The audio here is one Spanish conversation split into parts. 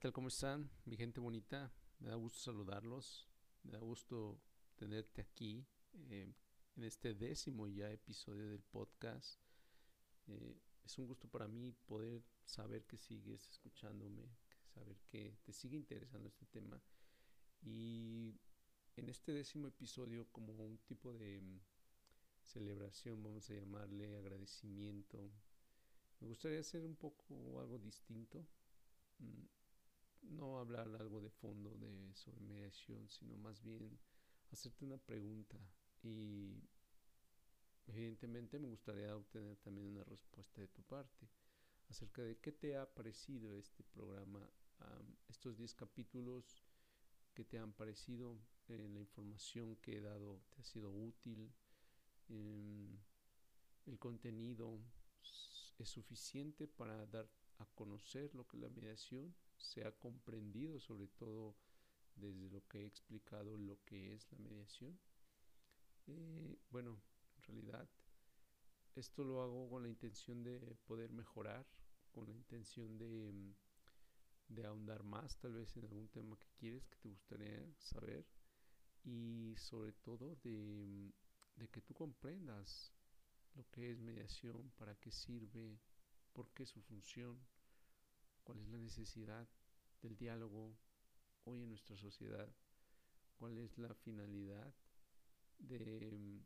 Hola, ¿qué tal? ¿Cómo están? Mi gente bonita, me da gusto saludarlos, me da gusto tenerte aquí eh, en este décimo ya episodio del podcast. Eh, es un gusto para mí poder saber que sigues escuchándome, saber que te sigue interesando este tema. Y en este décimo episodio, como un tipo de mm, celebración, vamos a llamarle agradecimiento, me gustaría hacer un poco algo distinto. Mm, no hablar algo de fondo de sobre mediación, sino más bien hacerte una pregunta. Y evidentemente me gustaría obtener también una respuesta de tu parte acerca de qué te ha parecido este programa, estos 10 capítulos, qué te han parecido, eh, la información que he dado te ha sido útil, em, el contenido es suficiente para dar a conocer lo que es la mediación se ha comprendido sobre todo desde lo que he explicado lo que es la mediación. Eh, bueno, en realidad esto lo hago con la intención de poder mejorar, con la intención de, mm, de ahondar más tal vez en algún tema que quieres, que te gustaría saber y sobre todo de, mm, de que tú comprendas lo que es mediación, para qué sirve, por qué su función cuál es la necesidad del diálogo hoy en nuestra sociedad, cuál es la finalidad de mm,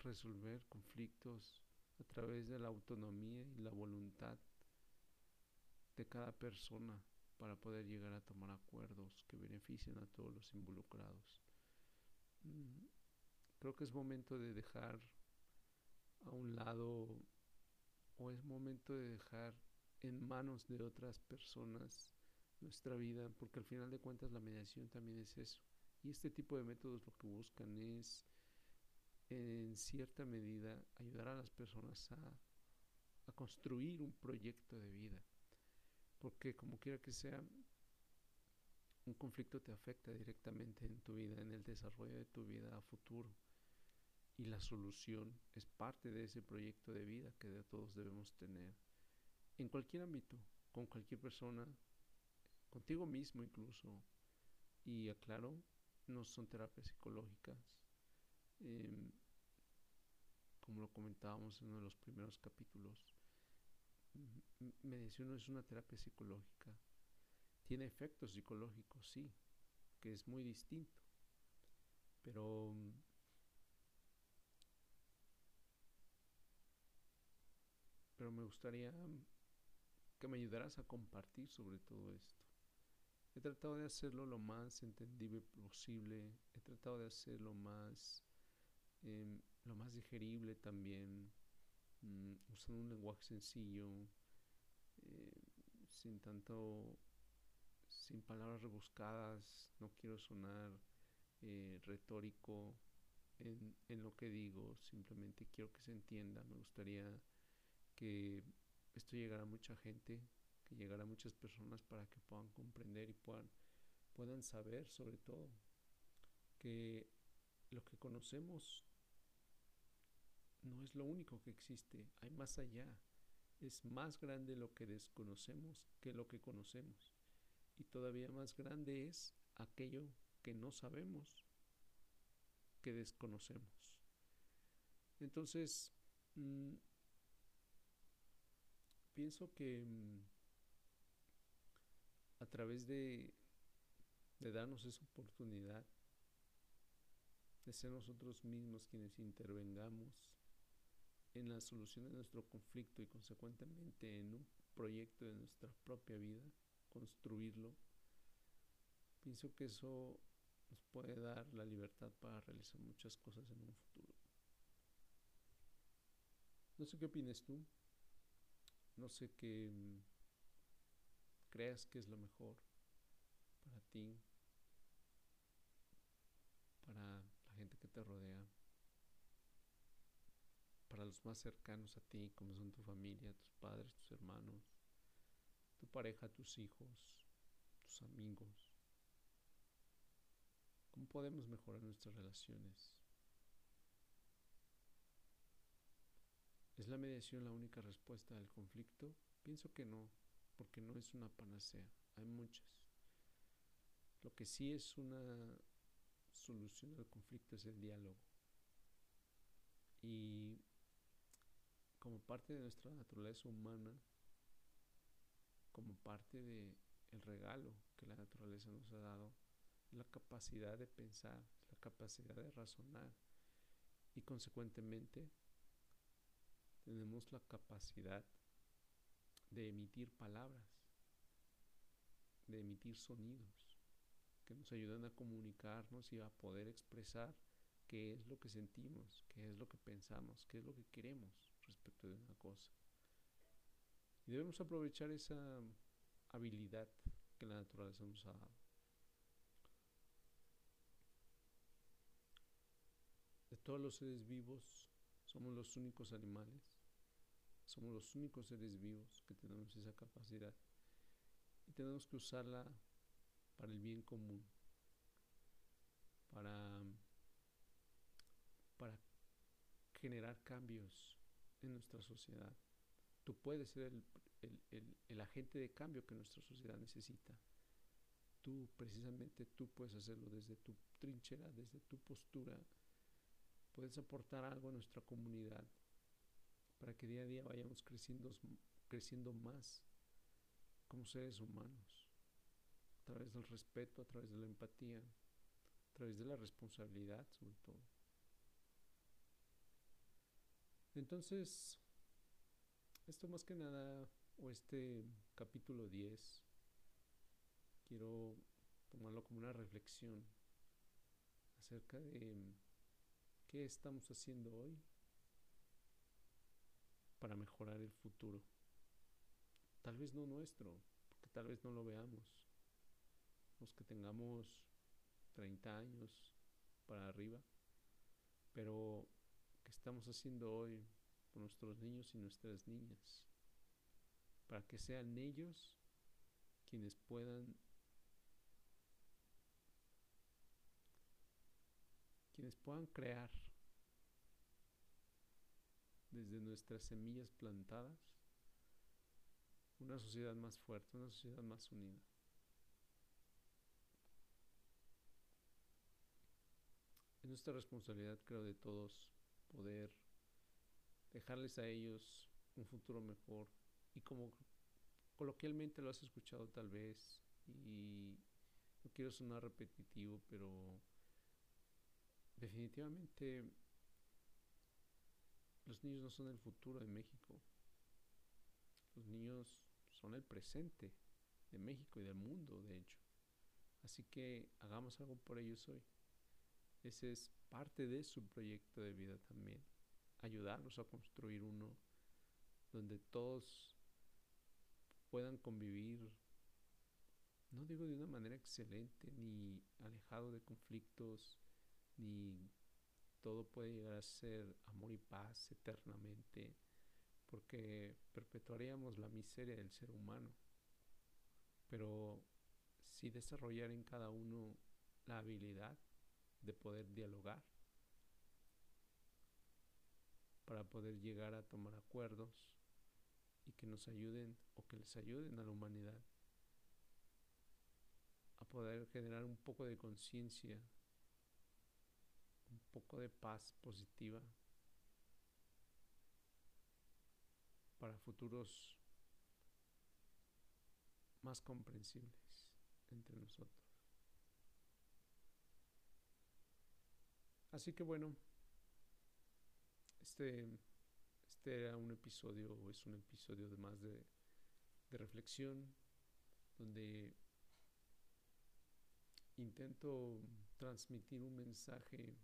resolver conflictos a través de la autonomía y la voluntad de cada persona para poder llegar a tomar acuerdos que beneficien a todos los involucrados. Mm, creo que es momento de dejar a un lado o es momento de dejar en manos de otras personas nuestra vida, porque al final de cuentas la mediación también es eso. Y este tipo de métodos lo que buscan es, en cierta medida, ayudar a las personas a, construir un proyecto de vida. Porque como quiera que sea, un conflicto te afecta directamente en tu vida, en el desarrollo de tu vida a futuro. Y la solución es parte de ese proyecto de vida que de todos debemos tener en cualquier ámbito, con cualquier persona, contigo mismo incluso. Y aclaro, no son terapias psicológicas. Em, como lo comentábamos en uno de los primeros capítulos, mediación no es una terapia psicológica. Tiene efectos psicológicos, sí, que es muy distinto. Pero pero me gustaría que me ayudarás a compartir sobre todo esto. He tratado de hacerlo lo más entendible posible, he tratado de hacerlo más, em, lo más digerible también, mm, usando un lenguaje sencillo, eh, sin tanto, sin palabras rebuscadas, no quiero sonar eh, retórico en, en lo que digo, simplemente quiero que se entienda, me gustaría que esto llegará a mucha gente, que llegará a muchas personas para que puedan comprender y puedan, puedan saber sobre todo que lo que conocemos no es lo único que existe, hay más allá. Es más grande lo que desconocemos que lo que conocemos. Y todavía más grande es aquello que no sabemos, que desconocemos. Entonces, mm, pienso que mm, a través de, de darnos esa oportunidad de ser nosotros mismos quienes intervengamos en la solución de nuestro conflicto y consecuentemente en un proyecto de nuestra propia vida, construirlo, pienso que eso nos puede dar la libertad para realizar muchas cosas en un futuro. No sé qué opinas tú. No sé qué mm, creas que es lo mejor para ti, para la gente que te rodea, para los más cercanos a ti, como son tu familia, tus padres, tus hermanos, tu pareja, tus hijos, tus amigos. ¿Cómo podemos mejorar nuestras relaciones? ¿Es la mediación la única respuesta al conflicto? Pienso que no. porque no es una panacea, hay muchas. Lo que sí es una solución al conflicto es el diálogo. Y como parte de nuestra naturaleza humana, como parte del el regalo que la naturaleza nos ha dado, la capacidad de pensar, la capacidad de razonar y consecuentemente tenemos la capacidad de emitir palabras, de emitir sonidos que nos ayudan a comunicarnos y a poder expresar qué es lo que sentimos, qué es lo que pensamos, qué es lo que queremos respecto de una cosa. Y debemos aprovechar esa habilidad que la naturaleza nos ha dado. De todos los seres vivos, somos los únicos animales, somos los únicos seres vivos que tenemos esa capacidad y tenemos que usarla para el bien común, para, para generar cambios en nuestra sociedad. Tú puedes ser el, agente de cambio que nuestra sociedad necesita. Tú, precisamente tú puedes hacerlo desde tu trinchera, desde tu postura. Puedes aportar algo a nuestra comunidad para que día a día vayamos creciendo, creciendo más como seres humanos, a través del respeto, a través de la empatía, a través de la responsabilidad sobre todo. Entonces, esto más que nada, o este capítulo 10, quiero tomarlo como una reflexión acerca de qué estamos haciendo hoy para mejorar el futuro. Tal vez no nuestro, porque tal vez no lo veamos. Los que tengamos 30 años para arriba, pero ¿qué estamos haciendo hoy por nuestros niños y nuestras niñas? Para que sean ellos quienes puedan quienes puedan crear desde nuestras semillas plantadas una sociedad más fuerte, una sociedad más unida. Es nuestra responsabilidad, creo, de todos poder dejarles a ellos un futuro mejor. Y como coloquialmente lo has escuchado tal vez, y no quiero sonar repetitivo, pero definitivamente los niños no son el futuro de México. Los niños son el presente de México y del mundo, de hecho. Así que hagamos algo por ellos hoy. Ese es parte de su proyecto de vida también. Ayudarlos a construir uno donde todos puedan convivir, no digo de una manera excelente, ni alejado de conflictos, ni todo puede llegar a ser amor y paz eternamente, porque perpetuaríamos la miseria del ser humano. Pero sí desarrollar en cada uno la habilidad de poder dialogar para poder llegar a tomar acuerdos y que nos ayuden o que les ayuden a la humanidad a poder generar un poco de conciencia poco de paz positiva para futuros más comprensibles entre nosotros. Así que bueno, este, este era un episodio, es un episodio de más de, de reflexión, donde intento transmitir un mensaje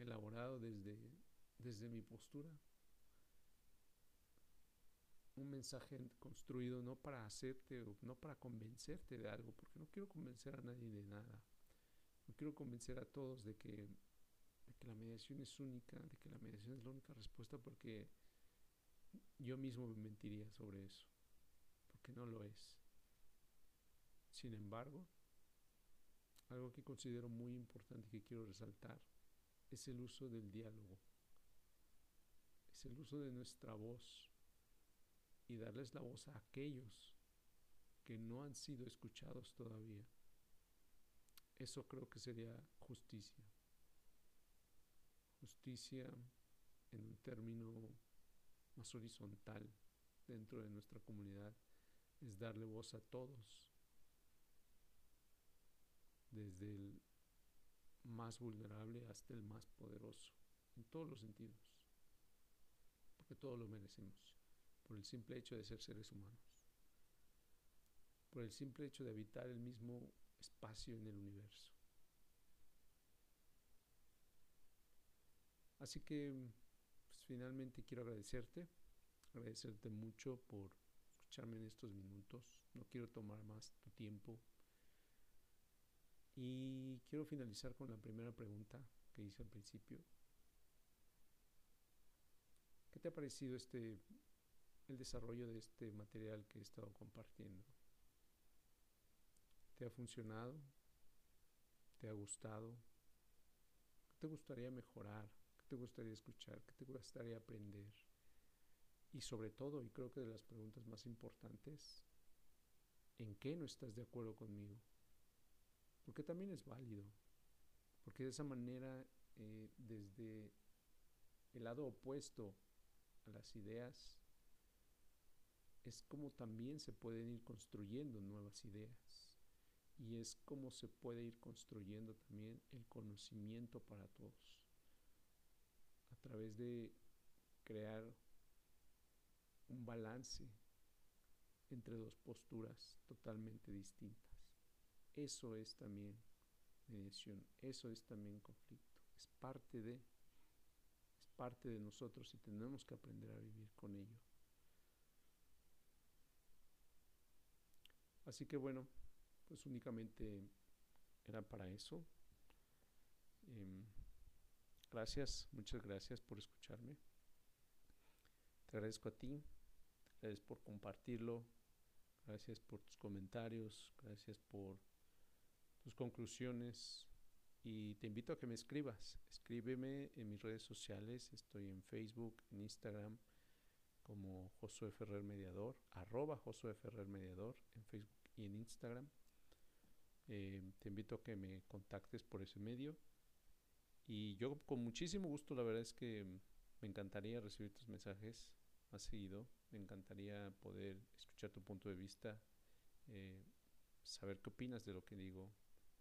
elaborado desde, desde mi postura. Un mensaje construido no para hacerte o no para convencerte de algo, porque no quiero convencer a nadie de nada. No quiero convencer a todos de que, de que la mediación es única, de que la mediación es la única respuesta, porque yo mismo me mentiría sobre eso, porque no lo es. Sin embargo, algo que considero muy importante y que quiero resaltar es el uso del diálogo, es el uso de nuestra voz y darles la voz a aquellos que no han sido escuchados todavía. Eso creo que sería justicia. Justicia en un término más horizontal dentro de nuestra comunidad es darle voz a todos, desde el más vulnerable hasta el más poderoso, en todos los sentidos, porque todos lo merecemos, por el simple hecho de ser seres humanos, por el simple hecho de habitar el mismo espacio en el universo. Así que pues, finalmente quiero agradecerte, agradecerte mucho por escucharme en estos minutos. No quiero tomar más tu tiempo. Y quiero finalizar con la primera pregunta que hice al principio. ¿Qué te ha parecido este el desarrollo de este material que he estado compartiendo? ¿Te ha funcionado? ¿Te ha gustado? ¿Qué te gustaría mejorar? ¿Qué te gustaría escuchar? ¿Qué te gustaría aprender? Y sobre todo, y creo que de las preguntas más importantes, ¿en qué no estás de acuerdo conmigo? Porque también es válido. Porque de esa manera, eh, desde el lado opuesto a las ideas, es como también se pueden ir construyendo nuevas ideas y es como se puede ir construyendo también el conocimiento para todos a través de crear un balance entre dos posturas totalmente distintas. Eso es también mediación, eso es también conflicto, es parte de, es parte de nosotros y tenemos que aprender a vivir con ello. Así que bueno, pues únicamente era para eso. Em, gracias, muchas gracias por escucharme. Te agradezco a ti, gracias por compartirlo, gracias por tus comentarios, gracias por tus conclusiones y te invito a que me escribas. Escríbeme en mis redes sociales, estoy en Facebook, en Instagram como Josué Ferrer Mediador, arroba Josué Ferrer Mediador en Facebook y en Instagram. Eh, te invito a que me contactes por ese medio. Y yo con muchísimo gusto, la verdad es que me encantaría recibir tus mensajes más seguido. Me encantaría poder escuchar tu punto de vista, eh, saber qué opinas de lo que digo,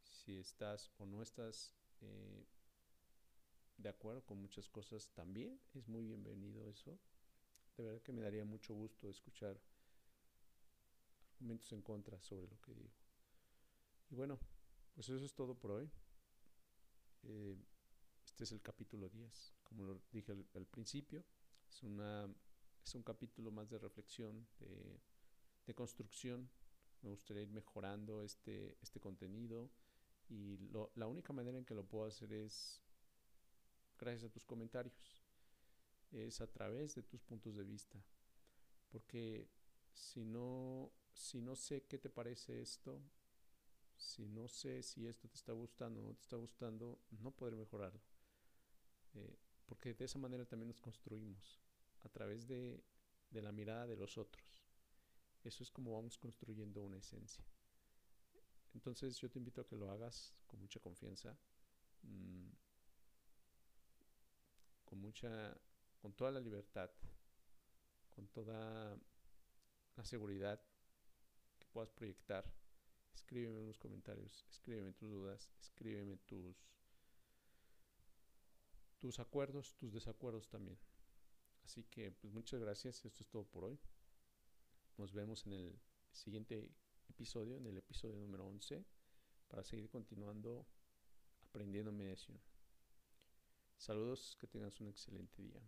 si estás o no estás eh, de acuerdo con muchas cosas también. Es muy bienvenido eso. De verdad que me daría mucho gusto escuchar argumentos en contra sobre lo que digo. Y bueno, pues eso es todo por hoy. Eh, este es el capítulo 10. Como lo dije al, principio, es, una, es un capítulo más de reflexión, de, de, construcción. Me gustaría ir mejorando este, este contenido y lo, la única manera en que lo puedo hacer es gracias a tus comentarios, es a través de tus puntos de vista. Porque si no, si no sé qué te parece esto, si no sé si esto te está gustando o no te está gustando, no poder mejorarlo. Eh, porque de esa manera también nos construimos, a través de, de, la mirada de los otros. Eso es como vamos construyendo una esencia. Entonces yo te invito a que lo hagas con mucha confianza, mmm, con mucha, con toda la libertad, con toda la seguridad que puedas proyectar escríbeme en los comentarios, escríbeme tus dudas, escríbeme tus, tus acuerdos, tus desacuerdos también. Así que pues muchas gracias, esto es todo por hoy. Nos vemos en el siguiente episodio, en el episodio número 11, para seguir continuando aprendiendo mediación. Saludos, que tengas un excelente día.